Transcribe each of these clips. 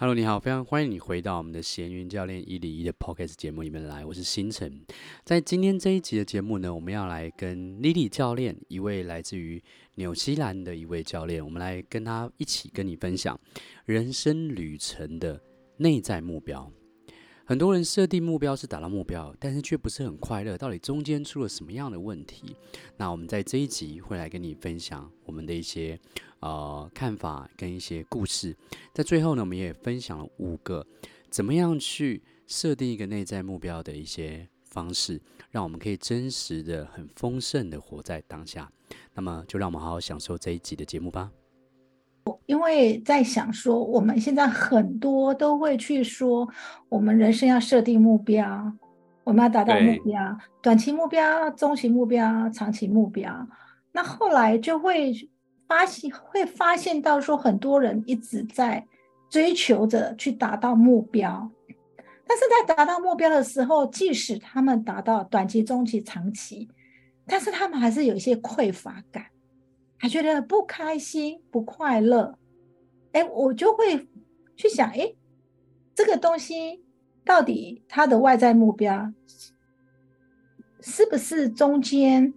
Hello，你好，非常欢迎你回到我们的闲云教练一零一的 Podcast 节目里面来，我是星辰。在今天这一集的节目呢，我们要来跟 Lily 教练，一位来自于纽西兰的一位教练，我们来跟他一起跟你分享人生旅程的内在目标。很多人设定目标是达到目标，但是却不是很快乐。到底中间出了什么样的问题？那我们在这一集会来跟你分享我们的一些呃看法跟一些故事。在最后呢，我们也分享了五个怎么样去设定一个内在目标的一些方式，让我们可以真实的、很丰盛的活在当下。那么，就让我们好好享受这一集的节目吧。因为在想说，我们现在很多都会去说，我们人生要设定目标，我们要达到目标，短期目标、中期目标、长期目标。那后来就会发现，会发现到说，很多人一直在追求着去达到目标，但是在达到目标的时候，即使他们达到短期、中期、长期，但是他们还是有一些匮乏感。还觉得不开心、不快乐，哎，我就会去想，哎，这个东西到底它的外在目标是不是中间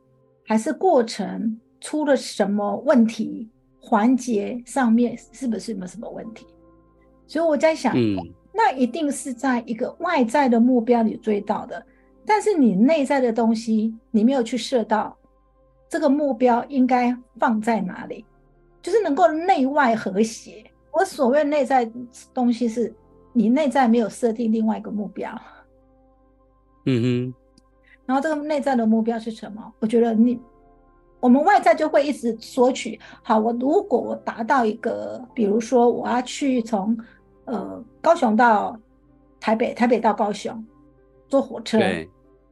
还是过程出了什么问题？环节上面是不是有没有什么问题？所以我在想，嗯，那一定是在一个外在的目标里追到的，但是你内在的东西你没有去设到。这个目标应该放在哪里？就是能够内外和谐。我所谓内在东西，是你内在没有设定另外一个目标。嗯哼。然后这个内在的目标是什么？我觉得你，我们外在就会一直索取。好，我如果我达到一个，比如说我要去从呃高雄到台北，台北到高雄坐火车。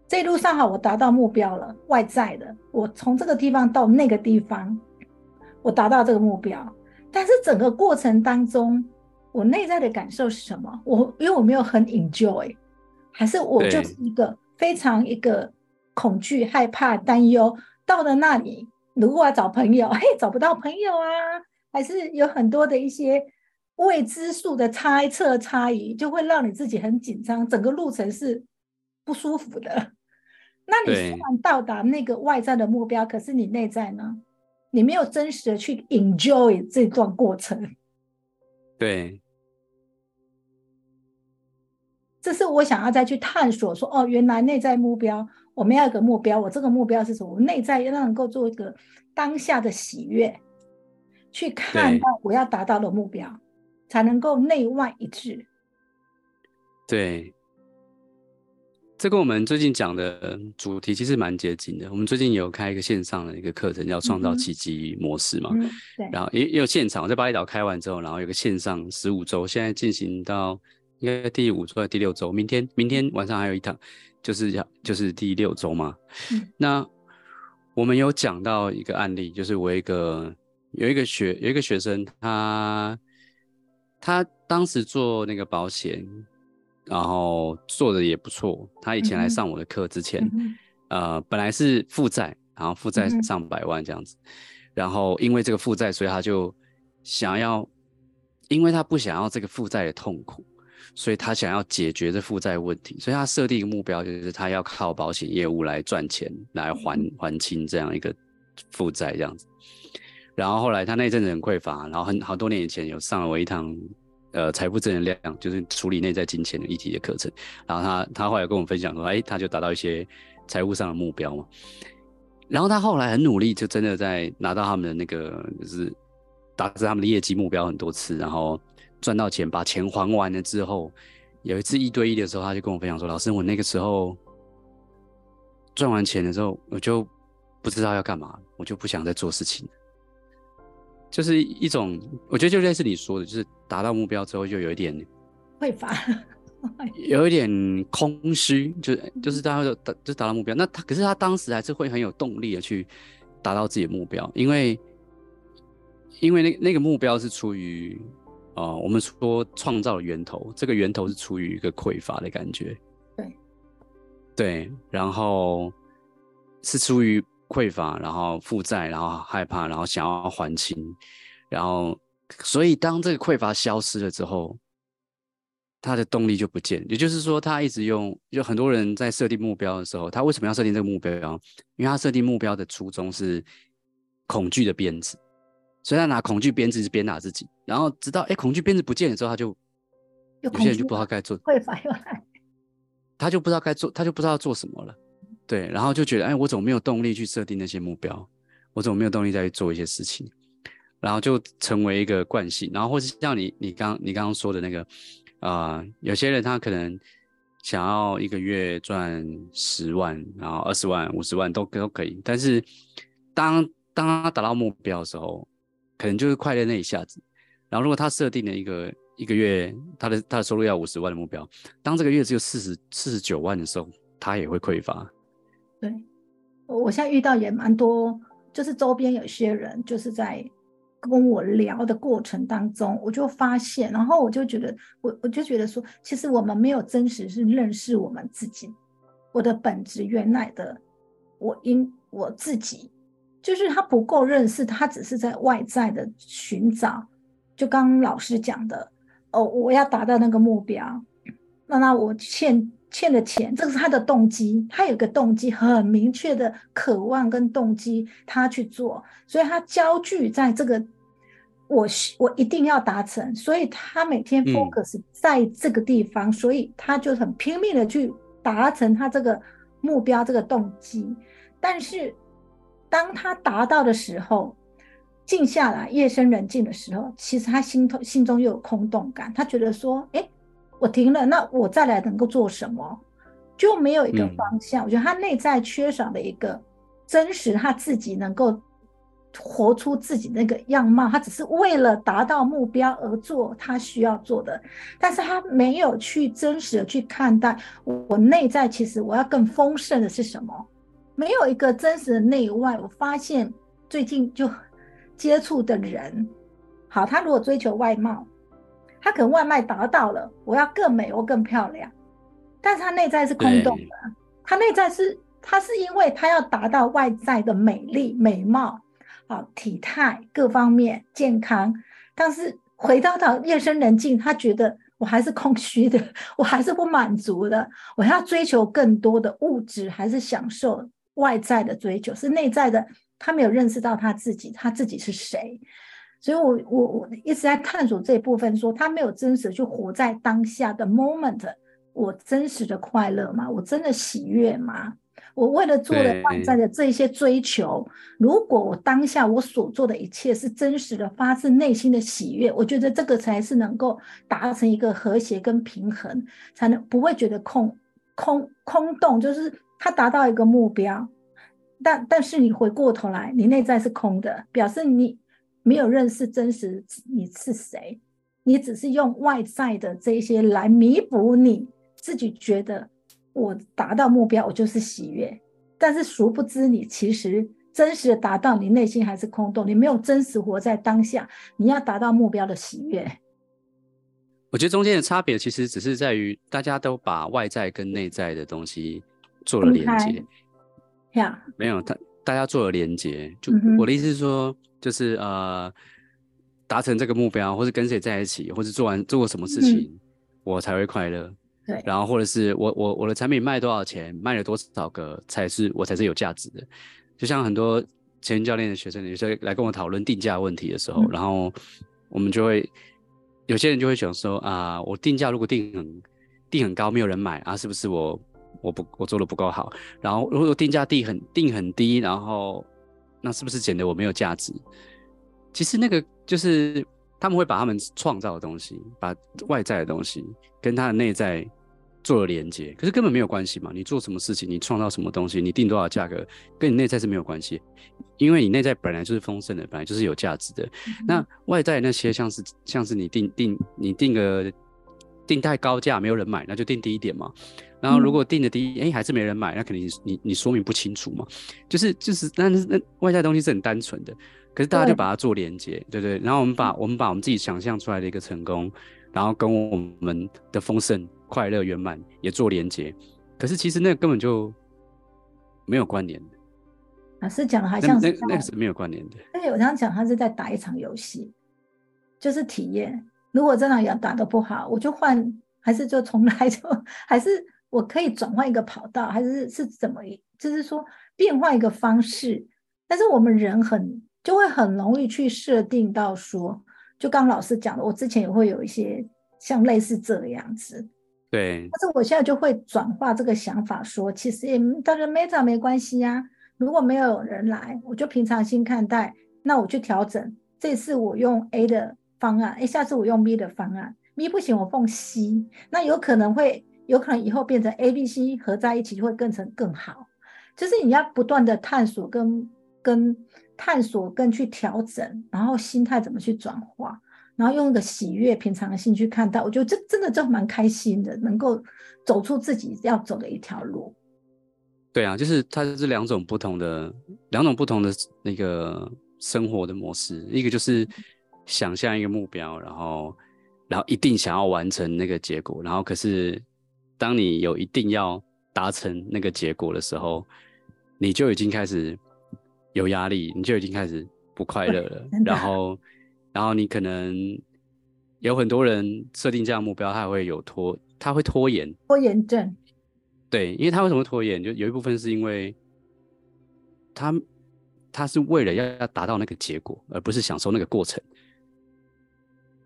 这一路上好，我达到目标了，外在的，我从这个地方到那个地方，我达到这个目标。但是整个过程当中，我内在的感受是什么？我因为我没有很 enjoy，还是我就是一个非常一个恐惧、害怕、担忧。到了那里，如果要找朋友，嘿，找不到朋友啊，还是有很多的一些未知数的猜测、差异，就会让你自己很紧张。整个路程是不舒服的。那你虽然到达那个外在的目标，可是你内在呢？你没有真实的去 enjoy 这段过程。对，这是我想要再去探索说，哦，原来内在目标，我们要有个目标，我这个目标是什么？我内在要能够做一个当下的喜悦，去看到我要达到的目标，才能够内外一致。对。这跟我们最近讲的主题其实蛮接近的。我们最近有开一个线上的一个课程，叫创造奇迹模式嘛。嗯、对。然后也也有现场，我在巴厘岛开完之后，然后有个线上十五周，现在进行到应该第五周还是第六周？明天明天晚上还有一堂，就是要就是第六周嘛。嗯。那我们有讲到一个案例，就是我一个有一个学有一个学生，他他当时做那个保险。然后做的也不错。他以前来上我的课之前，嗯、呃，本来是负债，然后负债上百万这样子。嗯、然后因为这个负债，所以他就想要，因为他不想要这个负债的痛苦，所以他想要解决这负债问题。所以他设定一个目标，就是他要靠保险业务来赚钱，来还还清这样一个负债这样子。然后后来他那阵子很匮乏，然后很好多年以前有上了我一堂。呃，财富正能量就是处理内在金钱的议题的课程。然后他他后来跟我们分享说，哎，他就达到一些财务上的目标嘛。然后他后来很努力，就真的在拿到他们的那个，就是达成他们的业绩目标很多次，然后赚到钱，把钱还完了之后，有一次一对一的时候，他就跟我分享说，老师，我那个时候赚完钱的时候，我就不知道要干嘛，我就不想再做事情。就是一种，我觉得就类似你说的，就是达到目标之后就有一点匮乏，有一点空虚，就就是大家就达就达到目标，那他可是他当时还是会很有动力的去达到自己的目标，因为因为那那个目标是出于呃我们说创造的源头，这个源头是出于一个匮乏的感觉，对对，然后是出于。匮乏，然后负债，然后害怕，然后想要还清，然后所以当这个匮乏消失了之后，他的动力就不见。也就是说，他一直用，就很多人在设定目标的时候，他为什么要设定这个目标？因为他设定目标的初衷是恐惧的鞭子，所以他拿恐惧鞭子是鞭打自己，然后直到哎恐惧鞭子不见了之后，他就有些人就不知道该做，会反又来，他就不知道该做，他就不知道做什么了。对，然后就觉得哎，我怎么没有动力去设定那些目标？我怎么没有动力再去做一些事情？然后就成为一个惯性，然后或是像你你刚你刚刚说的那个，啊、呃，有些人他可能想要一个月赚十万，然后二十万、五十万都都可以，但是当当他达到目标的时候，可能就是快乐那一下子。然后如果他设定了一个一个月他的他的收入要五十万的目标，当这个月只有四十四十九万的时候，他也会匮乏。对，我现在遇到也蛮多，就是周边有些人就是在。跟我聊的过程当中，我就发现，然后我就觉得，我我就觉得说，其实我们没有真实是认识我们自己，我的本质原来的我因我自己，就是他不够认识，他只是在外在的寻找。就刚刚老师讲的，哦，我要达到那个目标，那那我欠欠的钱，这个是他的动机，他有个动机很明确的渴望跟动机，他去做，所以他焦聚在这个，我我一定要达成，所以他每天 focus 在这个地方，嗯、所以他就很拼命的去达成他这个目标，这个动机。但是当他达到的时候，静下来，夜深人静的时候，其实他心头心中又有空洞感，他觉得说，哎。我停了，那我再来能够做什么？就没有一个方向。嗯、我觉得他内在缺少的一个真实，他自己能够活出自己那个样貌。他只是为了达到目标而做他需要做的，但是他没有去真实的去看待我内在。其实我要更丰盛的是什么？没有一个真实的内外。我发现最近就接触的人，好，他如果追求外貌。他可能外卖达到了，我要更美，我更漂亮，但是他内在是空洞的。他内在是，他是因为他要达到外在的美丽、美貌，好，体态各方面健康，但是回到到夜深人静，他觉得我还是空虚的，我还是不满足的，我要追求更多的物质，还是享受外在的追求，是内在的，他没有认识到他自己，他自己是谁。所以我，我我一直在探索这一部分，说他没有真实去活在当下的 moment，我真实的快乐吗？我真的喜悦吗？我为了做的外在的这一些追求，如果我当下我所做的一切是真实的，发自内心的喜悦，我觉得这个才是能够达成一个和谐跟平衡，才能不会觉得空空空洞，就是他达到一个目标，但但是你回过头来，你内在是空的，表示你。没有认识真实你是谁，你只是用外在的这些来弥补你自己觉得我达到目标，我就是喜悦。但是殊不知，你其实真实的达到，你内心还是空洞，你没有真实活在当下。你要达到目标的喜悦，我觉得中间的差别其实只是在于大家都把外在跟内在的东西做了连接。呀，没有他，大家做了连接。就我的意思是说。就是呃，达成这个目标，或是跟谁在一起，或是做完做过什么事情，嗯、我才会快乐。对，然后或者是我我我的产品卖多少钱，卖了多少个才是我才是有价值的。就像很多前教练的学生，有时候来跟我讨论定价问题的时候，嗯、然后我们就会有些人就会想说啊、呃，我定价如果定很定很高，没有人买啊，是不是我我不我做的不够好？然后如果定价定很定很低，然后。那是不是显得我没有价值？其实那个就是他们会把他们创造的东西，把外在的东西跟他的内在做了连接，可是根本没有关系嘛。你做什么事情，你创造什么东西，你定多少价格，跟你内在是没有关系，因为你内在本来就是丰盛的，本来就是有价值的。嗯、那外在那些像是像是你定定你定个定太高价，没有人买，那就定低一点嘛。然后如果定的低，哎、嗯欸，还是没人买，那肯定你你说明不清楚嘛。就是就是，但是那外在的东西是很单纯的，可是大家就把它做连接，对，对对。然后我们把我们把我们自己想象出来的一个成功，然后跟我们的丰盛、快乐、圆满也做连接，可是其实那根本就没有关联。老师讲的好像是那那个是没有关联的。而且我常常讲，他是在打一场游戏，就是体验。如果这场要打得不好，我就换。还是就从来 就还是我可以转换一个跑道，还是是怎么？就是说变换一个方式。但是我们人很就会很容易去设定到说，就刚老师讲的，我之前也会有一些像类似这样子。对。但是我现在就会转化这个想法说，说其实也当然没咋没关系呀、啊。如果没有人来，我就平常心看待，那我去调整。这次我用 A 的方案，哎，下次我用 B 的方案，B 不行，我放 C，那有可能会，有可能以后变成 A、B、C 合在一起就会更成更好。就是你要不断的探索跟。跟探索，跟去调整，然后心态怎么去转化，然后用一个喜悦、平常心去看待，我觉得这真的就蛮开心的，能够走出自己要走的一条路。对啊，就是它是两种不同的两种不同的那个生活的模式，一个就是想象一个目标，然后然后一定想要完成那个结果，然后可是当你有一定要达成那个结果的时候，你就已经开始。有压力，你就已经开始不快乐了。然后，然后你可能有很多人设定这样的目标，他会有拖，他会拖延，拖延症。对，因为他为什么会拖延？就有一部分是因为他他是为了要要达到那个结果，而不是享受那个过程。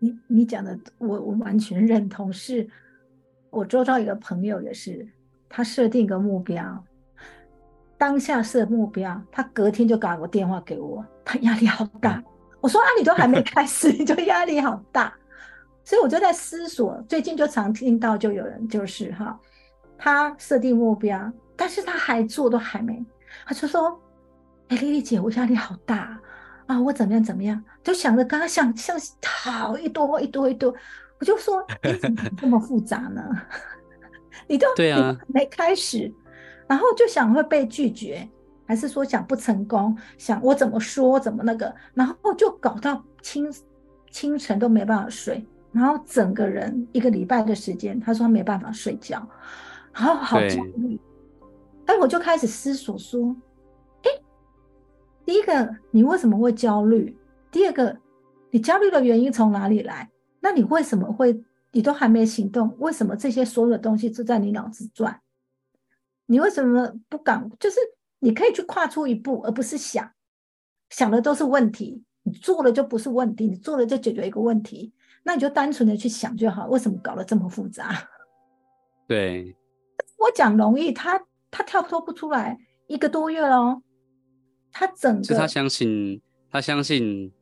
你你讲的，我我完全认同。是我周遭一个朋友也是，他设定一个目标。当下设目标，他隔天就打个电话给我，他压力好大。我说啊，你都还没开始，你就压力好大。所以我就在思索，最近就常听到就有人就是哈，他设定目标，但是他还做都还没，他就说，哎，丽丽姐，我压力好大啊，我怎么样怎么样，就想着刚刚想想好一多一多一多，我就说，你怎么 这么复杂呢？你都对啊，没开始。然后就想会被拒绝，还是说想不成功？想我怎么说怎么那个？然后就搞到清清晨都没办法睡，然后整个人一个礼拜的时间，他说他没办法睡觉，然后好焦虑。哎，我就开始思索说：哎，第一个你为什么会焦虑？第二个你焦虑的原因从哪里来？那你为什么会？你都还没行动，为什么这些所有的东西就在你脑子转？你为什么不敢？就是你可以去跨出一步，而不是想想的都是问题。你做了就不是问题，你做了就解决一个问题。那你就单纯的去想就好。为什么搞得这么复杂？对，我讲容易，他他跳脱不出来一个多月了。他整个，他相信，他相信，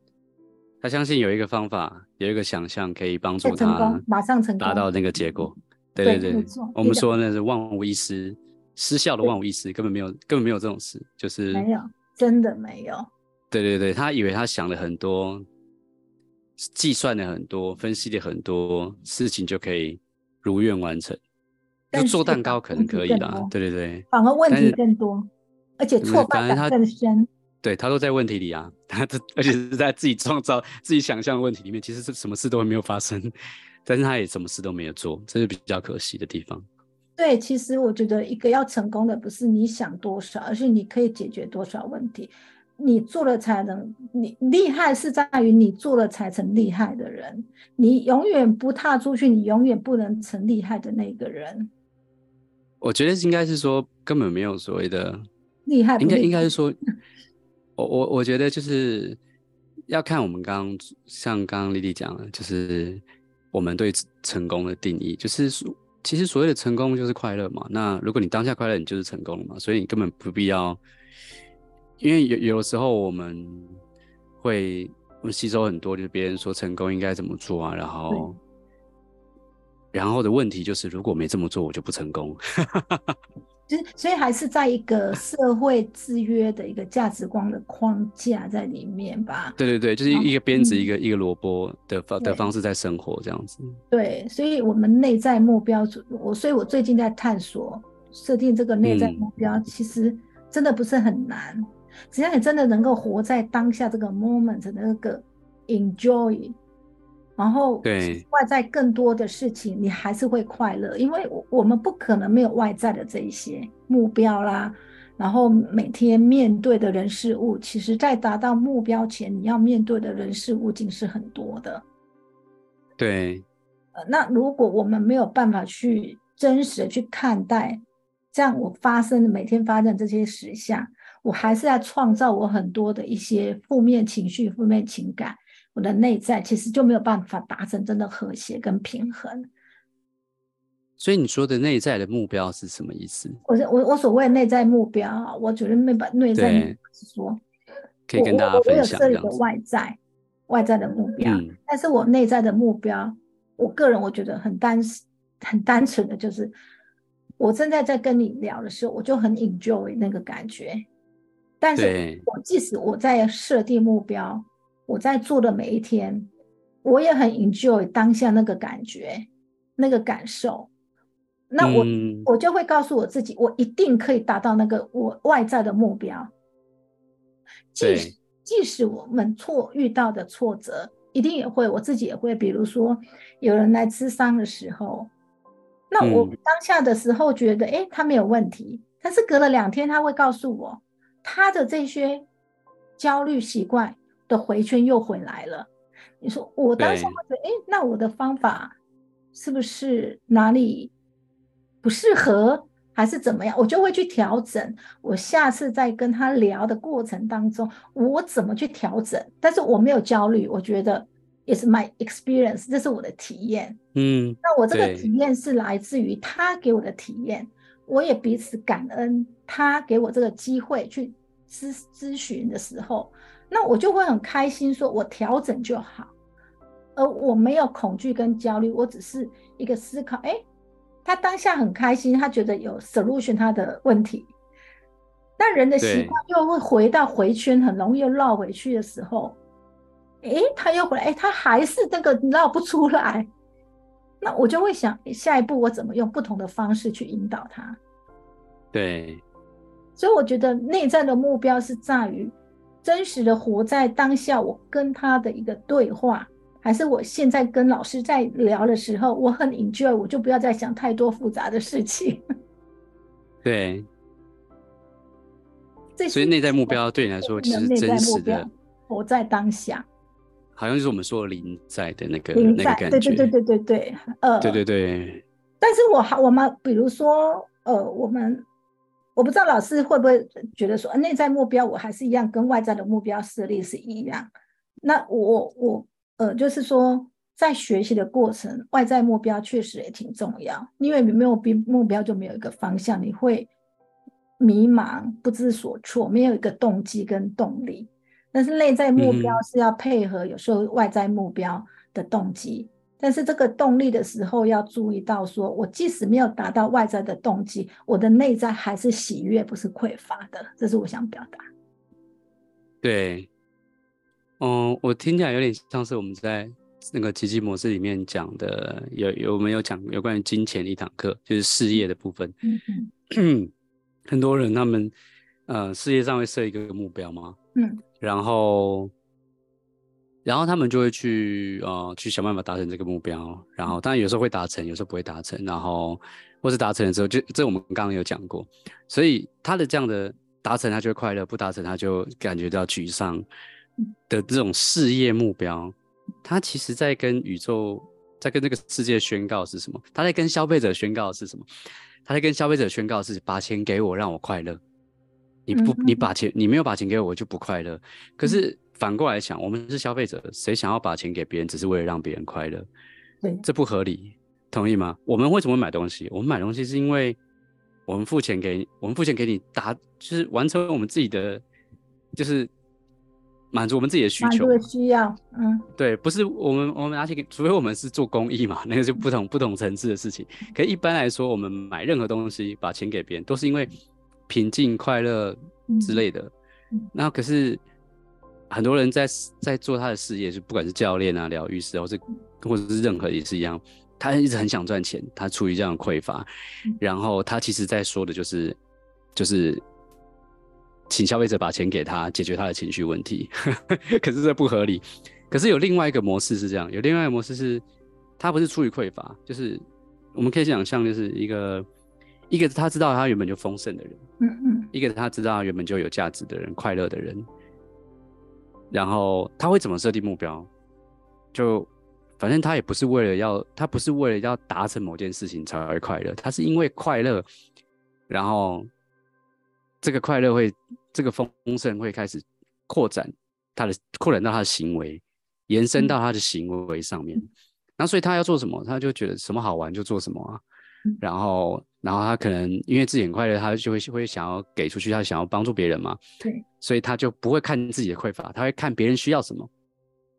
他相信有一个方法，有一个想象可以帮助他成功，马上成功，达到那个结果。对对对，我们说那是万无一失。失效的万无一失，根本没有，根本没有这种事，就是没有，真的没有。对对对，他以为他想了很多，计算了很多，分析了很多事情就可以如愿完成。就做蛋糕可能可以啦，对对对，反而问题更多，而且挫败感更深。对，他都在问题里啊，他这而且是在自己创造、自己想象的问题里面，其实是什么事都没有发生，但是他也什么事都没有做，这是比较可惜的地方。对，其实我觉得一个要成功的不是你想多少，而是你可以解决多少问题。你做了才能，你厉害是在于你做了才成厉害的人。你永远不踏出去，你永远不能成厉害的那个人。我觉得应该是说根本没有所谓的厉害，害，应该应该是说，我我我觉得就是要看我们刚刚像刚刚丽丽讲的，就是我们对成功的定义，就是。其实所谓的成功就是快乐嘛。那如果你当下快乐，你就是成功了嘛。所以你根本不必要，因为有有的时候我们会我们吸收很多，就是别人说成功应该怎么做啊，然后然后的问题就是如果没这么做，我就不成功。就是，所以还是在一个社会制约的一个价值观的框架在里面吧。对对对，就是一个鞭子，一个、嗯、一个萝卜的方的方式在生活这样子。对，所以我们内在目标，我所以我最近在探索设定这个内在目标，嗯、其实真的不是很难，只要你真的能够活在当下这个 moment 的那个 enjoy。然后，外在更多的事情，你还是会快乐，因为我们不可能没有外在的这一些目标啦。然后每天面对的人事物，其实在达到目标前，你要面对的人事物竟是很多的。对，呃，那如果我们没有办法去真实的去看待，这样我发生的每天发生这些实相，我还是在创造我很多的一些负面情绪、负面情感，我的内在其实就没有办法达成真的和谐跟平衡。所以你说的内在的目标是什么意思？我我我所谓内在目标啊，我觉得没把内在目标是说，可以跟大家分享。我有设立的外在外在的目标，嗯、但是我内在的目标，我个人我觉得很单很单纯的就是，我正在在跟你聊的时候，我就很 enjoy 那个感觉。但是我即使我在设定目标，我在做的每一天，我也很 enjoy 当下那个感觉，那个感受。那我、嗯、我就会告诉我自己，我一定可以达到那个我外在的目标。即使即使我们错遇到的挫折，一定也会，我自己也会。比如说，有人来咨商的时候，那我当下的时候觉得，哎、嗯，他没有问题。但是隔了两天，他会告诉我，他的这些焦虑习惯的回圈又回来了。你说，我当下会觉得，哎，那我的方法是不是哪里？不适合还是怎么样，我就会去调整。我下次在跟他聊的过程当中，我怎么去调整？但是我没有焦虑，我觉得 it's my experience，这是我的体验。嗯，那我这个体验是来自于他给我的体验，我也彼此感恩他给我这个机会去咨咨询的时候，那我就会很开心，说我调整就好，而我没有恐惧跟焦虑，我只是一个思考，哎。他当下很开心，他觉得有 solution 他的问题，但人的习惯又会回到回圈，很容易又绕回去的时候，诶，他又回来，诶，他还是那个绕不出来，那我就会想，下一步我怎么用不同的方式去引导他？对，所以我觉得内在的目标是在于真实的活在当下，我跟他的一个对话。还是我现在跟老师在聊的时候，我很 enjoy，我就不要再想太多复杂的事情。对，所以内在目标对你来说其实真实的活在当下，好像就是我们说的临在的那个那个感觉。对对对对对对，呃，对对对。但是我还我们比如说呃，我们我不知道老师会不会觉得说，内在目标我还是一样跟外在的目标设立是一样。那我我。呃，就是说，在学习的过程，外在目标确实也挺重要，因为你没有目标，就没有一个方向，你会迷茫、不知所措，没有一个动机跟动力。但是内在目标是要配合有时候外在目标的动机，嗯、但是这个动力的时候要注意到说，说我即使没有达到外在的动机，我的内在还是喜悦，不是匮乏的。这是我想表达。对。嗯，我听起来有点像是我们在那个奇迹模式里面讲的，有有没有讲有关于金钱的一堂课，就是事业的部分。嗯嗯，很多人他们呃事业上会设一个目标吗，嗯，然后然后他们就会去呃去想办法达成这个目标，然后当然有时候会达成，有时候不会达成，然后或是达成了之后，就这我们刚刚有讲过，所以他的这样的达成他就会快乐，不达成他就感觉到沮丧。的这种事业目标，他其实在跟宇宙，在跟这个世界宣告是什么？他在跟消费者宣告是什么？他在跟消费者宣告是把钱给我，让我快乐。你不，你把钱，你没有把钱给我，我就不快乐。可是反过来想，我们是消费者，谁想要把钱给别人，只是为了让别人快乐？对，这不合理，同意吗？我们为什么买东西？我们买东西是因为我们付钱给，我们付钱给你，达就是完成我们自己的，就是。满足我们自己的需求，的需要，嗯，对，不是我们我们拿钱，除非我们是做公益嘛，那个就不同不同层次的事情。可一般来说，我们买任何东西，把钱给别人，都是因为平静、快乐之类的。嗯嗯、那可是很多人在在做他的事业，就不管是教练啊、疗愈师，或是或者是任何也是一样，他一直很想赚钱，他处于这样的匮乏，嗯、然后他其实在说的就是就是。请消费者把钱给他，解决他的情绪问题。可是这不合理。可是有另外一个模式是这样，有另外一个模式是，他不是出于匮乏，就是我们可以想象，就是一个一个他知道他原本就丰盛的人，嗯嗯，一个他知道他原本就有价值的人，快乐的人。然后他会怎么设定目标？就反正他也不是为了要，他不是为了要达成某件事情才会快乐，他是因为快乐，然后这个快乐会，这个丰盛会开始扩展他的，扩展到他的行为，延伸到他的行为上面。那、嗯、所以他要做什么，他就觉得什么好玩就做什么啊。嗯、然后，然后他可能因为自己很快乐，他就会会想要给出去，他想要帮助别人嘛。对。所以他就不会看自己的匮乏，他会看别人需要什么，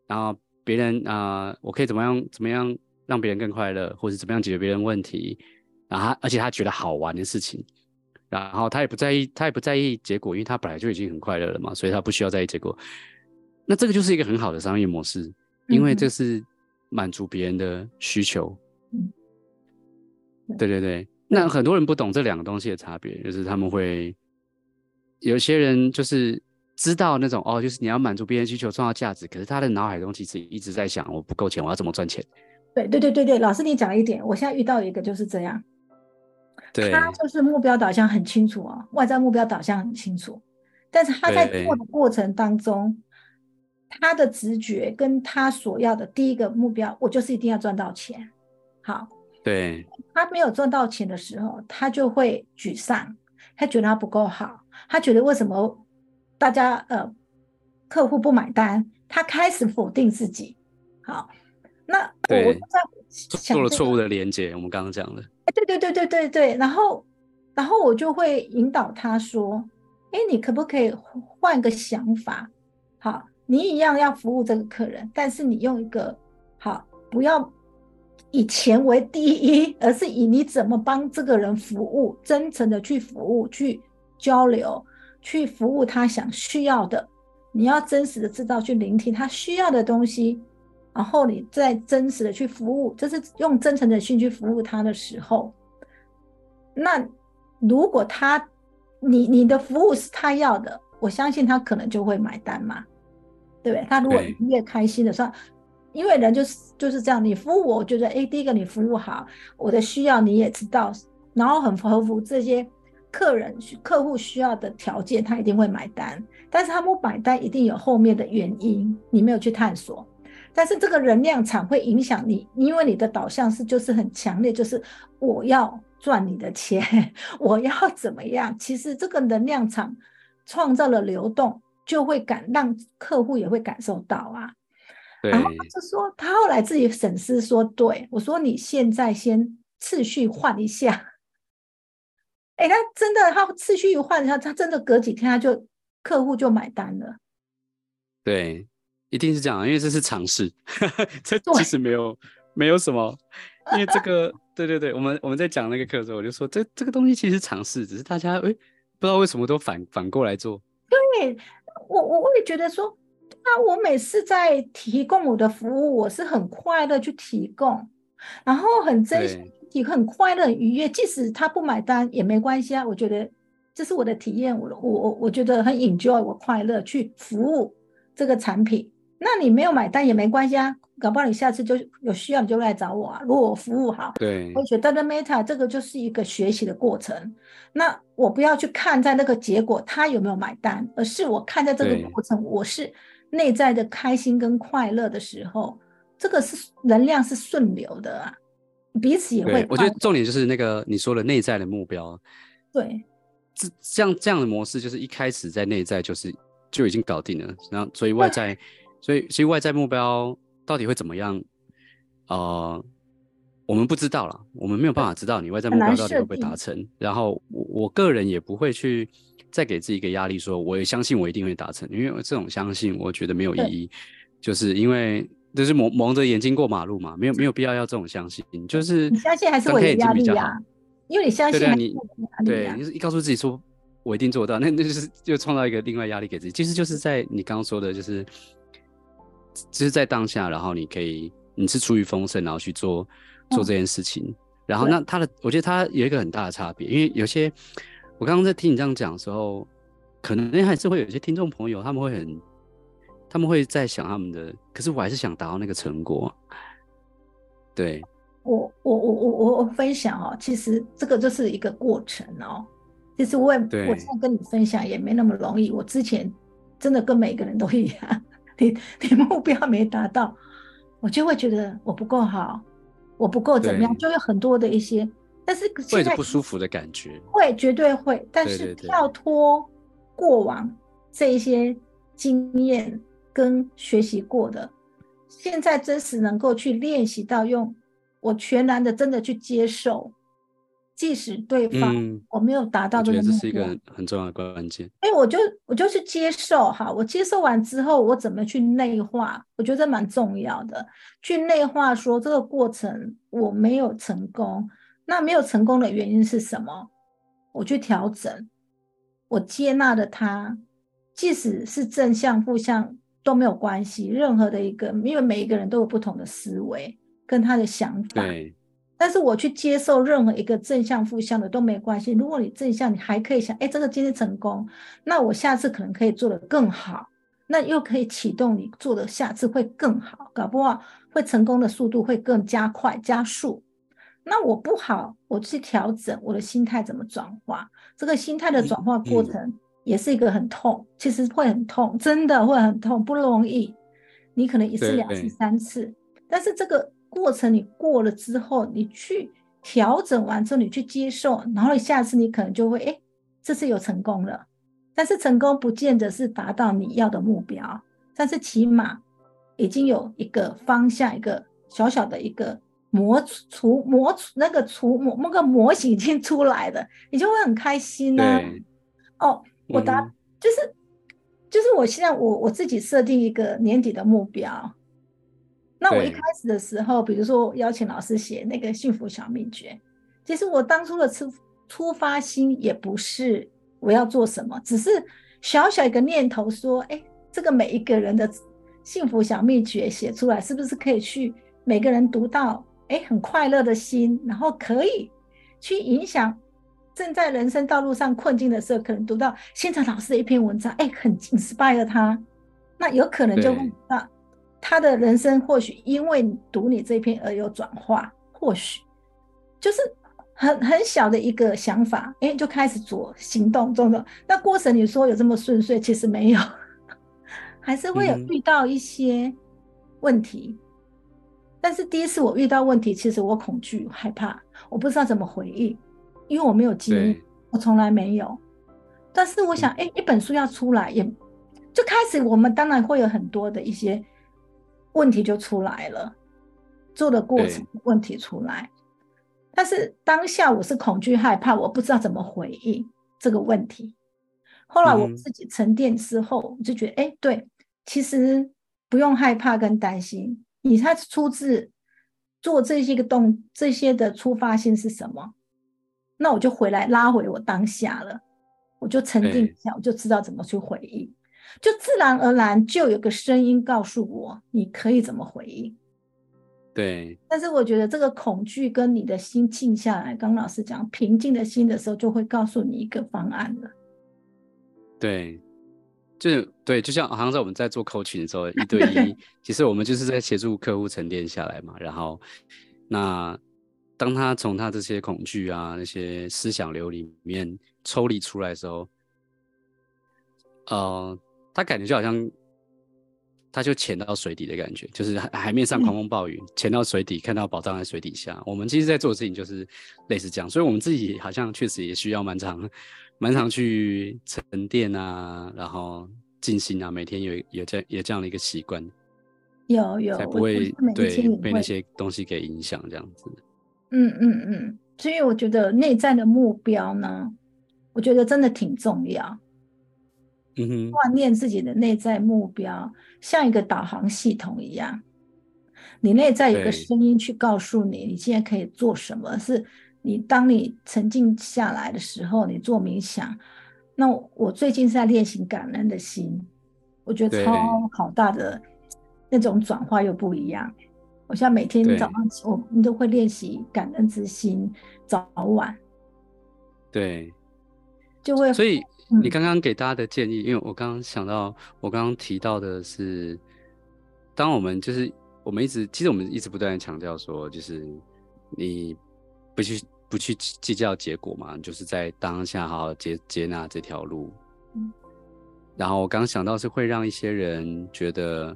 然后。别人啊、呃，我可以怎么样怎么样让别人更快乐，或者怎么样解决别人问题，然后他而且他觉得好玩的事情，然后他也不在意，他也不在意结果，因为他本来就已经很快乐了嘛，所以他不需要在意结果。那这个就是一个很好的商业模式，因为这是满足别人的需求。嗯，对对对。那很多人不懂这两个东西的差别，就是他们会有些人就是。知道那种哦，就是你要满足别人需求，创造价值。可是他的脑海中其实一直在想，我不够钱，我要怎么赚钱？对对对对对，老师你讲一点，我现在遇到一个就是这样，对，他就是目标导向很清楚啊，外在目标导向很清楚，但是他在做的过程当中，他的直觉跟他所要的第一个目标，我就是一定要赚到钱。好，对，他没有赚到钱的时候，他就会沮丧，他觉得他不够好，他觉得为什么？大家呃，客户不买单，他开始否定自己。好，那我在做了错误的连接。我们刚刚讲的，哎，对对对对对对。然后，然后我就会引导他说：“哎，你可不可以换个想法？好，你一样要服务这个客人，但是你用一个好，不要以钱为第一，而是以你怎么帮这个人服务，真诚的去服务，去交流。”去服务他想需要的，你要真实的知道去聆听他需要的东西，然后你再真实的去服务，这是用真诚的心去服务他的时候，那如果他你你的服务是他要的，我相信他可能就会买单嘛，对不对？他如果越开心的时候，因为人就是就是这样，你服务我，我觉得哎，第一个你服务好，我的需要你也知道，然后很合乎这些。客人客户需要的条件，他一定会买单，但是他不买单一定有后面的原因，你没有去探索。但是这个能量场会影响你，因为你的导向是就是很强烈，就是我要赚你的钱，我要怎么样？其实这个能量场创造了流动，就会感让客户也会感受到啊。然后他就说，他后来自己审视说，对，我说你现在先次序换一下。哎，他真的，他次序一换一下，他真的隔几天他就客户就买单了。对，一定是这样，因为这是尝试，这其实没有没有什么，因为这个，对对对，我们我们在讲那个课的时候，我就说这这个东西其实尝试，只是大家哎不知道为什么都反反过来做。对，我我我也觉得说，那我每次在提供我的服务，我是很快乐去提供，然后很真心。你很快乐、很愉悦，即使他不买单也没关系啊。我觉得这是我的体验，我我我觉得很 enjoy，我快乐去服务这个产品。那你没有买单也没关系啊，搞不好你下次就有需要你就来找我啊。如果我服务好，对，我觉得 meta 这个就是一个学习的过程。那我不要去看在那个结果他有没有买单，而是我看在这个过程，我是内在的开心跟快乐的时候，这个是能量是顺流的啊。彼此也会，我觉得重点就是那个你说的内在的目标。对，这这样这样的模式就是一开始在内在就是就已经搞定了，然后所以外在，所以所以外在目标到底会怎么样？呃，我们不知道了，我们没有办法知道你外在目标到底会不会达成。然后我我个人也不会去再给自己一个压力，说我也相信我一定会达成，因为这种相信我觉得没有意义，就是因为。就是蒙蒙着眼睛过马路嘛，没有没有必要要这种相信，就是你相信还是我的压力啊？因为你相信对，对，你对，你一告诉自己说我一定做到，那那就是就创造一个另外压力给自己。其实就是在你刚刚说的，就是就是在当下，然后你可以你是出于丰盛，然后去做做这件事情。嗯、然后那他的，我觉得他有一个很大的差别，因为有些我刚刚在听你这样讲的时候，可能还是会有一些听众朋友他们会很。他们会在想他们的，可是我还是想达到那个成果。对，我我我我我我分享哦，其实这个就是一个过程哦。其实我也我现在跟你分享也没那么容易。我之前真的跟每个人都一样，你你目标没达到，我就会觉得我不够好，我不够怎么样，就有很多的一些，但是会不舒服的感觉，会绝对会，但是跳脱过往这一些经验跟学习过的，现在真实能够去练习到用我全然的真的去接受。即使对方我没有达到这个目标，嗯、这是一个很重要的关键。哎，我就我就去接受哈，我接受完之后，我怎么去内化？我觉得蛮重要的。去内化说这个过程我没有成功，那没有成功的原因是什么？我去调整，我接纳了他，即使是正向负向都没有关系。任何的一个，因为每一个人都有不同的思维跟他的想法。对。但是我去接受任何一个正向、负向的都没关系。如果你正向，你还可以想，哎，这个今天成功，那我下次可能可以做得更好，那又可以启动你做的下次会更好，搞不好会成功的速度会更加快、加速。那我不好，我去调整我的心态怎么转化。这个心态的转化过程也是一个很痛，其实会很痛，真的会很痛，不容易。你可能一次、两次、三次，但是这个。过程你过了之后，你去调整完之后，你去接受，然后下次你可能就会，哎，这次有成功了。但是成功不见得是达到你要的目标，但是起码已经有一个方向，一个小小的一个模除模除那个除模那个模型已经出来了，你就会很开心呢、啊。哦，我答、嗯、就是就是我现在我我自己设定一个年底的目标。那我一开始的时候，比如说邀请老师写那个幸福小秘诀，其实我当初的出出发心也不是我要做什么，只是小小一个念头说，哎，这个每一个人的幸福小秘诀写出来，是不是可以去每个人读到，哎，很快乐的心，然后可以去影响正在人生道路上困境的时候，可能读到现场老师的一篇文章，哎，很 inspire 他，那有可能就会那。他的人生或许因为读你这篇而有转化，或许就是很很小的一个想法，哎，就开始做行动中的。那过程你说有这么顺遂，其实没有，还是会有遇到一些问题。嗯、但是第一次我遇到问题，其实我恐惧害怕，我不知道怎么回应，因为我没有经历，我从来没有。但是我想，哎，一本书要出来，也就开始我们当然会有很多的一些。问题就出来了，做的过程问题出来，但是当下我是恐惧害怕，我不知道怎么回应这个问题。后来我自己沉淀之后，我就觉得，哎，对，其实不用害怕跟担心，你他出自做这些个动这些的出发心是什么？那我就回来拉回我当下了，我就沉淀一下，我就知道怎么去回应。就自然而然就有个声音告诉我，你可以怎么回应。对，但是我觉得这个恐惧跟你的心静下来，刚老师讲平静的心的时候，就会告诉你一个方案了。对，就是对，就像好像在我们在做 coaching 的时候，一对一，其实我们就是在协助客户沉淀下来嘛。然后，那当他从他这些恐惧啊、那些思想流里面抽离出来的时候，呃。他感觉就好像，他就潜到水底的感觉，就是海海面上狂风暴雨，潜、嗯、到水底看到宝藏在水底下。我们其实，在做的事情就是类似这样，所以我们自己好像确实也需要蛮长、蛮常去沉淀啊，然后静心啊，每天有有这有这样的一个习惯，有有才不会对被那些东西给影响这样子。嗯嗯嗯，所以我觉得内在的目标呢，我觉得真的挺重要。嗯哼锻炼自己的内在目标，像一个导航系统一样，你内在有个声音去告诉你，你现在可以做什么。是你当你沉静下来的时候，你做冥想。那我最近是在练习感恩的心，我觉得超好大的那种转化又不一样。我现在每天早上起我你都会练习感恩之心，早晚。对，就会所以。你刚刚给大家的建议，因为我刚刚想到，我刚刚提到的是，当我们就是我们一直，其实我们一直不断的强调说，就是你不去不去计较结果嘛，就是在当下好好接接纳这条路。嗯。然后我刚刚想到是会让一些人觉得，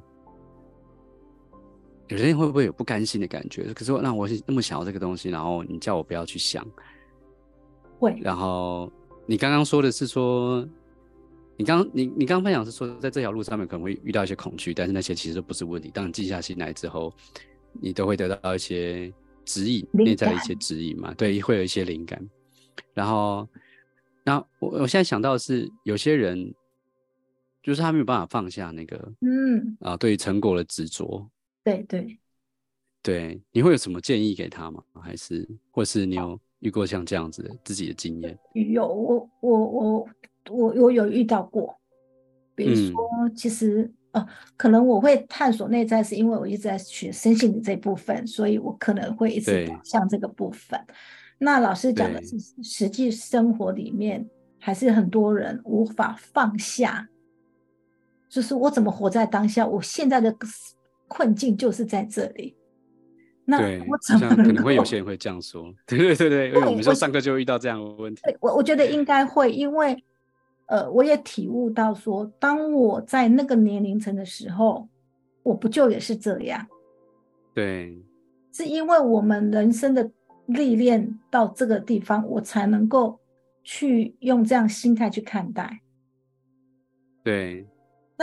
有些人会不会有不甘心的感觉？可是那我是那么想要这个东西，然后你叫我不要去想，会。然后你刚刚说的是说，你刚你你刚刚分享是说，在这条路上面可能会遇到一些恐惧，但是那些其实都不是问题。当你静下心来之后，你都会得到一些指引，内在的一些指引嘛？对，会有一些灵感。然后，那我我现在想到的是，有些人就是他没有办法放下那个，嗯啊，对于成果的执着。对对对，你会有什么建议给他吗？还是，或是你有遇过像这样子的自己的经验？有，我我我我我有遇到过。比如说，嗯、其实呃，可能我会探索内在，是因为我一直在学身心灵这部分，所以我可能会一直导向这个部分。那老师讲的是，实际生活里面还是很多人无法放下，就是我怎么活在当下？我现在的。困境就是在这里。那我怎么可能会有些人会这样说？对对对对，因为我们说上课就会遇到这样的问题。我我觉得应该会，因为呃，我也体悟到说，当我在那个年龄层的时候，我不就也是这样？对，是因为我们人生的历练到这个地方，我才能够去用这样心态去看待。对，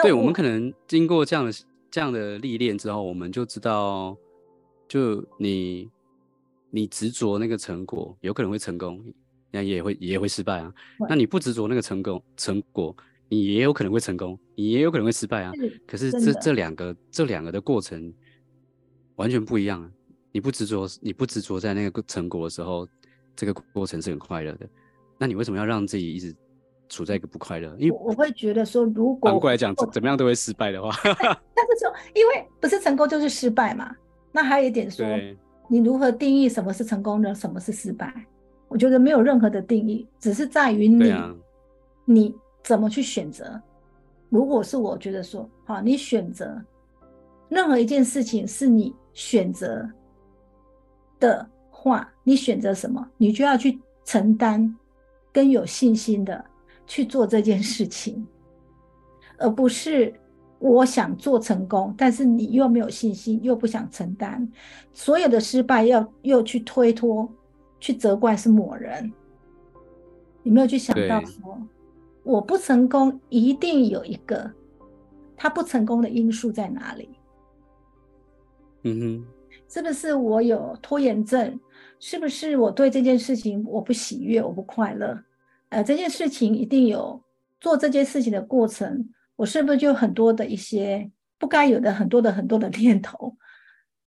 对，我们可能经过这样的。这样的历练之后，我们就知道，就你你执着那个成果，有可能会成功，那也会也会失败啊。那你不执着那个成功成果，你也有可能会成功，你也有可能会失败啊。可是这这两个这两个的过程完全不一样啊。你不执着，你不执着在那个成果的时候，这个过程是很快乐的。那你为什么要让自己一直？处在一个不快乐，因为我会觉得说，如果反过来讲，怎么样都会失败的话，但是说，因为不是成功就是失败嘛。那还有一点说，你如何定义什么是成功呢？什么是失败？我觉得没有任何的定义，只是在于你，啊、你怎么去选择。如果是我觉得说，好，你选择任何一件事情是你选择的话，你选择什么，你就要去承担，跟有信心的。去做这件事情，而不是我想做成功，但是你又没有信心，又不想承担所有的失败，要又去推脱、去责怪是某人。你没有去想到说，我不成功一定有一个他不成功的因素在哪里？嗯哼，是不是我有拖延症？是不是我对这件事情我不喜悦，我不快乐？呃，这件事情一定有做这件事情的过程，我是不是就很多的一些不该有的很多的很多的 念头，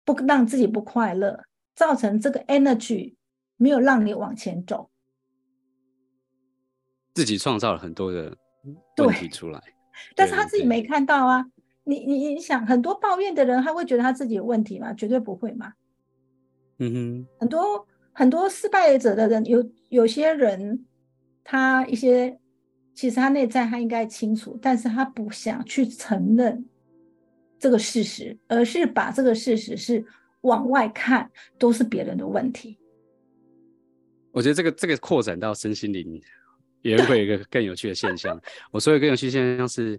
不让自己不快乐，造成这个 energy 没有让你往前走，自己创造了很多的问题出来，但是他自己没看到啊。你你你想，很多抱怨的人，他会觉得他自己有问题吗？绝对不会嘛。嗯哼，很多很多失败者的人，有有些人。他一些，其实他内在他应该清楚，但是他不想去承认这个事实，而是把这个事实是往外看，都是别人的问题。我觉得这个这个扩展到身心灵，也会有一个更有趣的现象。我说一个更有趣的现象是，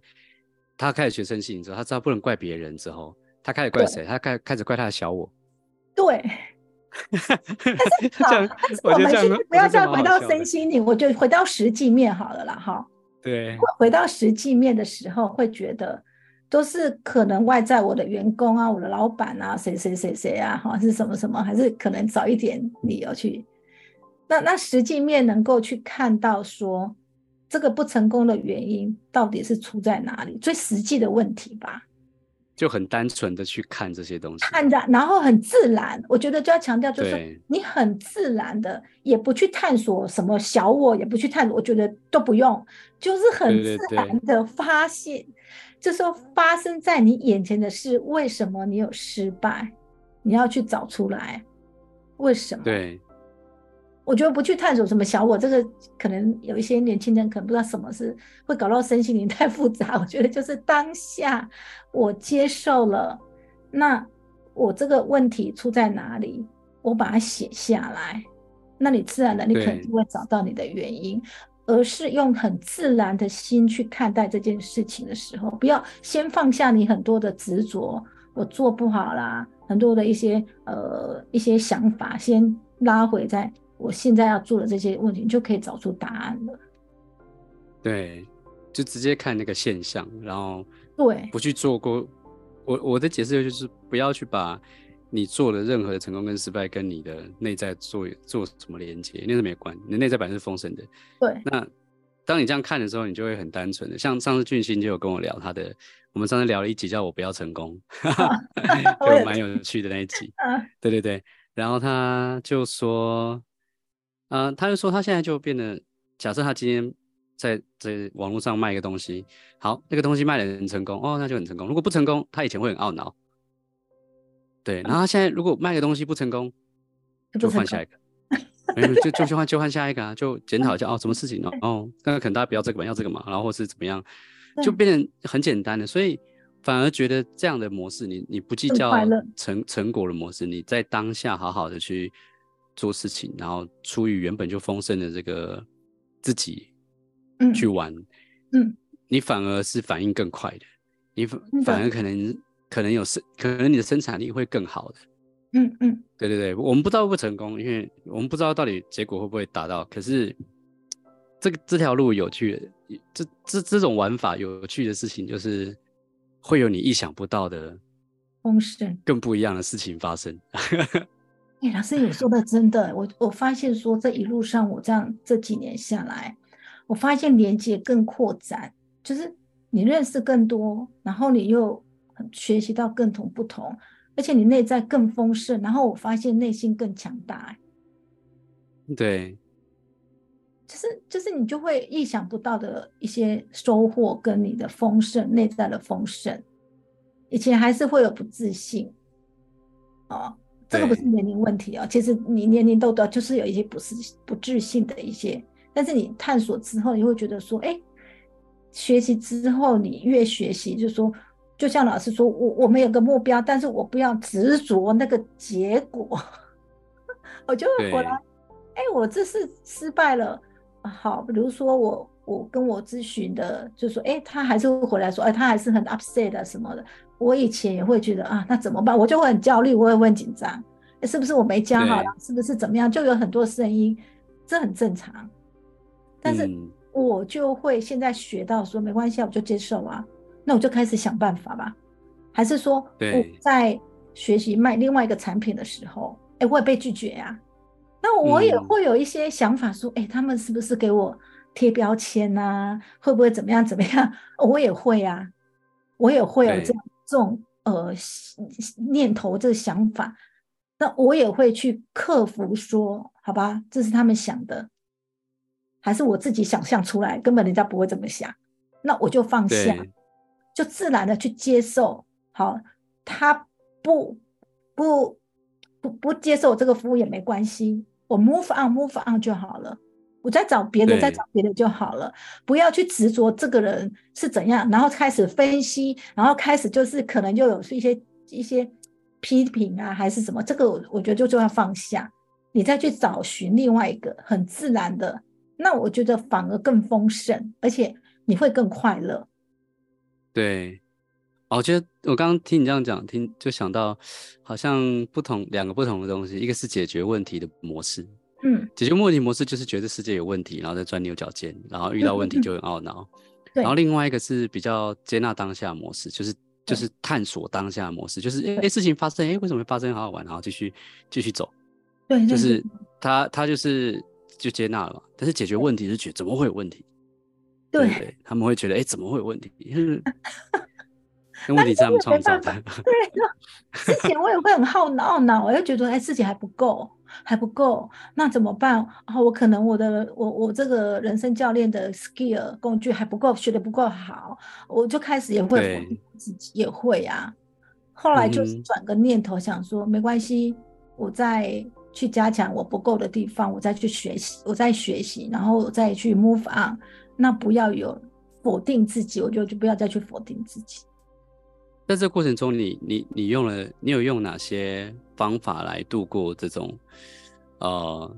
他开始学身心灵之后，他知道不能怪别人之后，他开始怪谁？他开开始怪他的小我。对。但是好，但是我们先不要再回到身心灵，我就回到实际面好了啦，哈。对，回到实际面的时候，会觉得都是可能外在我的员工啊，我的老板啊，谁谁谁谁啊，哈，是什么什么，还是可能找一点理由去。那那实际面能够去看到说，这个不成功的原因到底是出在哪里？最实际的问题吧。就很单纯的去看这些东西，看着，然后很自然。我觉得就要强调，就是你很自然的，也不去探索什么小我，也不去探索，我觉得都不用，就是很自然的发现，对对对，就说发生在你眼前的事，为什么你有失败，你要去找出来，为什么？对。我觉得不去探索什么小我，这个可能有一些年轻人可能不知道什么是会搞到身心灵太复杂。我觉得就是当下我接受了，那我这个问题出在哪里，我把它写下来，那你自然的你可能就会找到你的原因，而是用很自然的心去看待这件事情的时候，不要先放下你很多的执着，我做不好啦。很多的一些呃一些想法，先拉回在我现在要做的这些问题，你就可以找出答案了。对，就直接看那个现象，然后对，不去做过。我我的解释就是不要去把你做的任何的成功跟失败跟你的内在做做什么连接，那是没关系。你的内在本身是丰盛的。对。那当你这样看的时候，你就会很单纯的。像上次俊兴就有跟我聊他的，我们上次聊了一集叫我不要成功，就蛮有趣的那一集。对对对。然后他就说，啊、呃，他就说他现在就变得，假设他今天。在在网络上卖一个东西，好，那个东西卖的很成功哦，那就很成功。如果不成功，他以前会很懊恼。对，然后他现在如果卖个东西不成功，就换下一个，没有就就去换就换下一个啊，就检讨一下哦，什么事情哦，哦，那可能大家不要这个嘛，要这个嘛，然后或是怎么样，就变成很简单的，所以反而觉得这样的模式，你你不计较成成果的模式，你在当下好好的去做事情，然后出于原本就丰盛的这个自己。去玩，嗯，你反而是反应更快的，你反反而可能可能有生，可能你的生产力会更好的，嗯嗯，对对对，我们不知道会不会成功，因为我们不知道到底结果会不会达到，可是这个这条路有趣的，这这这种玩法有趣的事情就是会有你意想不到的丰盛，更不一样的事情发生。哎、欸，老师你说的真的，我我发现说这一路上我这样这几年下来。我发现连接更扩展，就是你认识更多，然后你又学习到更同不同，而且你内在更丰盛，然后我发现内心更强大。对，就是就是你就会意想不到的一些收获，跟你的丰盛内在的丰盛。以前还是会有不自信，哦，这个不是年龄问题哦，其实你年龄都到就是有一些不是不自信的一些。但是你探索之后，你会觉得说，哎，学习之后你越学习，就是说，就像老师说，我我们有个目标，但是我不要执着那个结果，我就会回来，哎，我这次失败了，好，比如说我我跟我咨询的，就说，哎，他还是会回来说，哎，他还是很 upset 啊什么的。我以前也会觉得啊，那怎么办？我就会很焦虑，我也会很紧张，是不是我没教好了？是不是怎么样？就有很多声音，这很正常。但是我就会现在学到说没关系，我就接受啊，那我就开始想办法吧。还是说我在学习卖另外一个产品的时候，哎，我也被拒绝呀。那我也会有一些想法说，哎，他们是不是给我贴标签啊？会不会怎么样怎么样？我也会啊，我也会有这样这种呃念头这个想法。那我也会去克服说，好吧，这是他们想的。还是我自己想象出来，根本人家不会这么想，那我就放下，就自然的去接受。好，他不不不不接受这个服务也没关系，我 move on move on 就好了，我再找别的，再找别的就好了，不要去执着这个人是怎样，然后开始分析，然后开始就是可能又有一些一些批评啊，还是什么，这个我我觉得就就要放下，你再去找寻另外一个很自然的。那我觉得反而更丰盛，而且你会更快乐。对，我觉得我刚刚听你这样讲，听就想到好像不同两个不同的东西，一个是解决问题的模式，嗯，解决问题模式就是觉得世界有问题，然后再钻牛角尖，然后遇到问题就很懊恼。然后另外一个是比较接纳当下模式，就是就是探索当下模式，就是哎事情发生，哎为什么会发生，好好玩，然后继续继续走。对，就是他他就是。就接纳了嘛，但是解决问题是觉得怎么会有问题？对，对，对，他们会觉得哎、欸，怎么会有问题？那 问题是他们创造的。对，之前我也会很好恼恼，我就觉得哎，自己还不够，还不够，那怎么办？然后我可能我的我我这个人生教练的 skill 工具还不够，学的不够好，我就开始也会否定自己，也会啊。后来就是转个念头，想说、嗯、没关系，我再。去加强我不够的地方，我再去学习，我再学习，然后我再去 move on。那不要有否定自己，我就就不要再去否定自己。在这个过程中你，你你你用了，你有用哪些方法来度过这种呃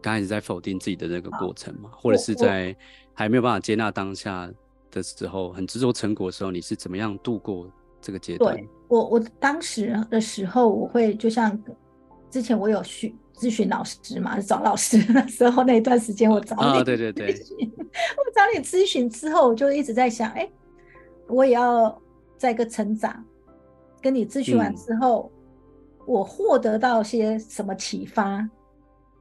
刚开始在否定自己的那个过程嘛？或者是在还没有办法接纳当下的时候，很执着成果的时候，你是怎么样度过这个阶段？对我我当时的时候，我会就像之前我有去咨询老师嘛，找老师那时候那一段时间我找你，啊，对对对，我找你咨询之后，我就一直在想，哎，我也要再一个成长。跟你咨询完之后，嗯、我获得到些什么启发？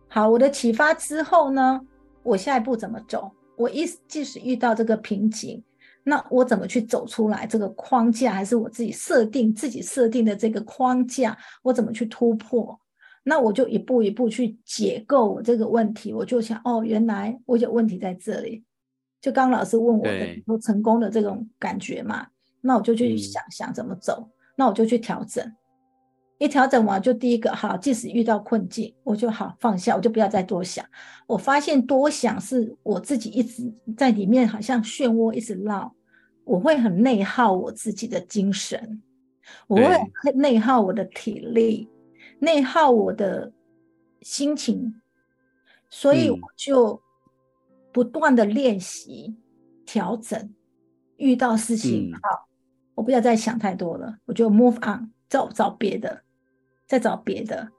好，我的启发之后呢，我下一步怎么走？我一即使遇到这个瓶颈。那我怎么去走出来？这个框架还是我自己设定、自己设定的这个框架，我怎么去突破？那我就一步一步去解构我这个问题。我就想，哦，原来我有问题在这里。就刚老师问我的说成功的这种感觉嘛，那我就去想想怎么走。那我就去调整。一调整完，就第一个好，即使遇到困境，我就好放下，我就不要再多想。我发现多想是我自己一直在里面，好像漩涡一直绕，我会很内耗我自己的精神，我会内耗我的体力，内耗我的心情，所以我就不断的练习调整。遇到事情，好，我不要再想太多了，我就 move on，找找别的。再找别的，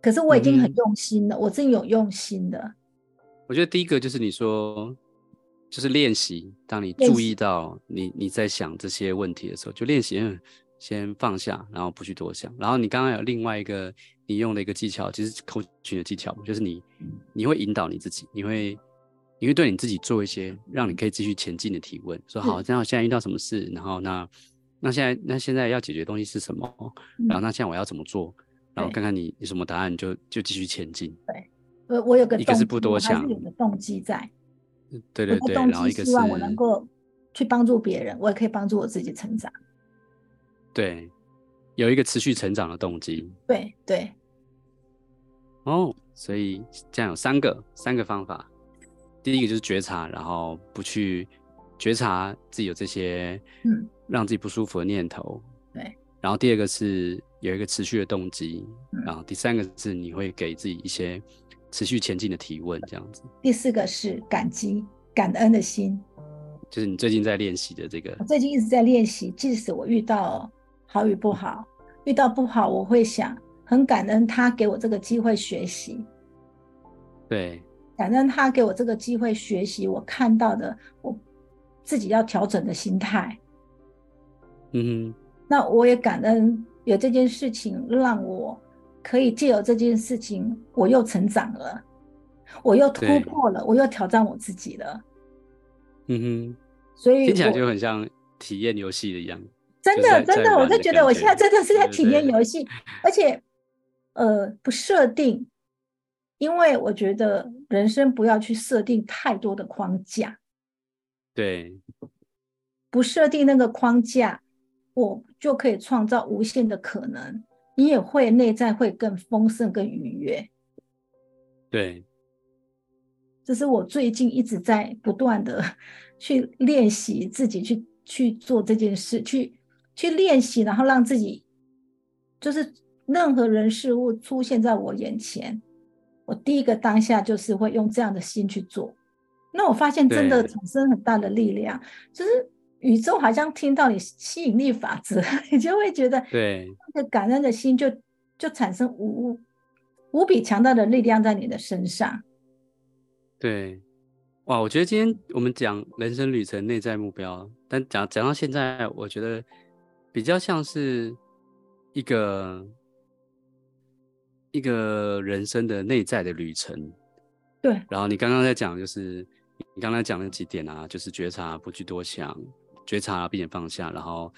可是我已经很用心了，嗯、我真有用心的。我觉得第一个就是你说，就是练习。当你注意到你你在想这些问题的时候，就练习先放下，然后不去多想。然后你刚刚有另外一个你用的一个技巧，其实 coaching 的技巧，就是你你会引导你自己，你会你会对你自己做一些让你可以继续前进的提问，说好，那我现在遇到什么事，然后那。那现在，那现在要解决的东西是什么？嗯、然后那现在我要怎么做？然后看看你有什么答案，就就继续前进。对，我我有个，一个是不多想，有个动机在。对对对，然后一个是希望我能够去帮助别人，我也可以帮助我自己成长。对，有一个持续成长的动机。对对。哦，所以这样有三个三个方法。第一个就是觉察，然后不去觉察自己有这些嗯。让自己不舒服的念头，对。然后第二个是有一个持续的动机，嗯、然后第三个是你会给自己一些持续前进的提问，这样子。第四个是感激、感恩的心，就是你最近在练习的这个。我最近一直在练习，即使我遇到好与不好，遇到不好，我会想很感恩他给我这个机会学习。对，感恩他给我这个机会学习，我看到的我自己要调整的心态。嗯哼，那我也感恩有这件事情，让我可以借由这件事情，我又成长了，我又突破了，我又挑战我自己了。嗯哼，所以听起来就很像体验游戏的一样。真的，真的，我就觉得我现在真的是在体验游戏，而且，呃，不设定，因为我觉得人生不要去设定太多的框架。对，不设定那个框架。我就可以创造无限的可能，你也会内在会更丰盛、更愉悦。对，这是我最近一直在不断的 去练习自己去去做这件事，去去练习，然后让自己就是任何人事物出现在我眼前，我第一个当下就是会用这样的心去做。那我发现真的产生很大的力量，就是。宇宙好像听到你吸引力法则，你就会觉得，对，那个感恩的心就就产生无无比强大的力量在你的身上。对，哇，我觉得今天我们讲人生旅程内在目标，但讲讲到现在，我觉得比较像是一个一个人生的内在的旅程。对，然后你刚刚在讲，就是你刚才讲的几点啊，就是觉察，不去多想。觉察并且放下，然后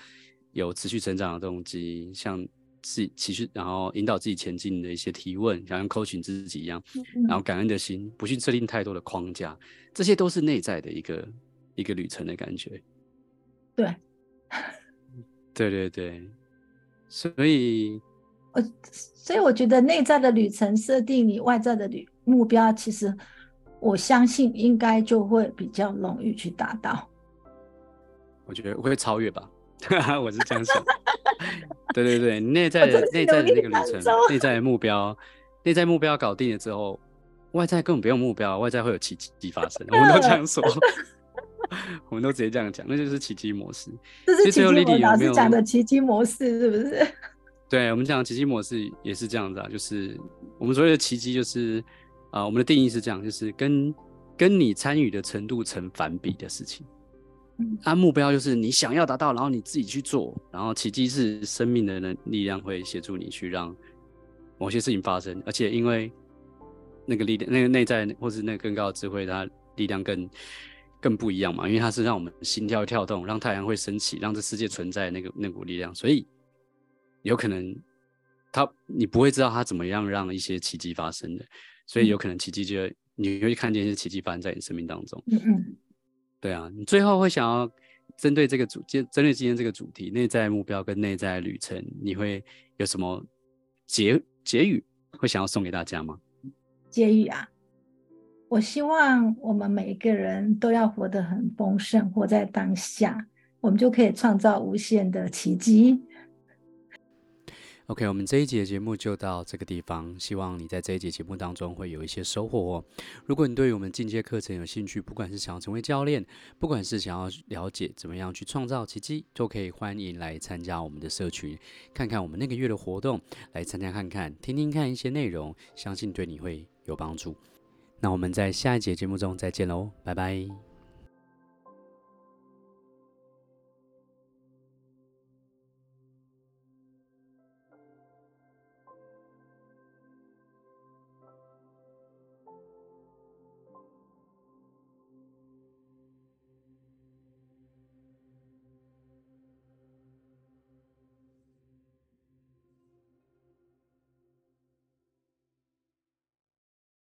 有持续成长的动机，像自己持续，然后引导自己前进的一些提问，像 coaching 自己一样，然后感恩的心，不去设定太多的框架，这些都是内在的一个一个旅程的感觉。对，对对对，所以，我所以我觉得内在的旅程设定你外在的旅目标，其实我相信应该就会比较容易去达到。我觉得我会超越吧，我是这样想。对对对，内在的内在的那个旅程，内在的目标，内在目标搞定了之后，外在根本不用目标，外在会有奇迹发生。我们都这样说。我们都直接这样讲，那就是奇迹模式。这是奇迹模式，老师讲的奇迹模式是不是？对，我们讲的奇迹模式也是这样子啊，就是我们所谓的奇迹，就是啊、呃，我们的定义是这样，就是跟跟你参与的程度成反比的事情。按、嗯啊、目标就是你想要达到，然后你自己去做，然后奇迹是生命的能力量会协助你去让某些事情发生，而且因为那个力量，那个内在或是那个更高的智慧，它力量更更不一样嘛，因为它是让我们心跳跳动，让太阳会升起，让这世界存在那个那股力量，所以。有可能他你不会知道他怎么样让一些奇迹发生的，所以有可能奇迹就会你会看见一些奇迹发生在你生命当中。嗯嗯，对啊，你最后会想要针对这个主，针对今天这个主题，内在目标跟内在旅程，你会有什么结结语会想要送给大家吗？结语啊，我希望我们每一个人都要活得很丰盛，活在当下，我们就可以创造无限的奇迹。OK，我们这一节节目就到这个地方。希望你在这一节节目当中会有一些收获哦。如果你对于我们进阶课程有兴趣，不管是想要成为教练，不管是想要了解怎么样去创造奇迹，都可以欢迎来参加我们的社群，看看我们那个月的活动，来参加看看，听听看一些内容，相信对你会有帮助。那我们在下一节节目中再见喽，拜拜。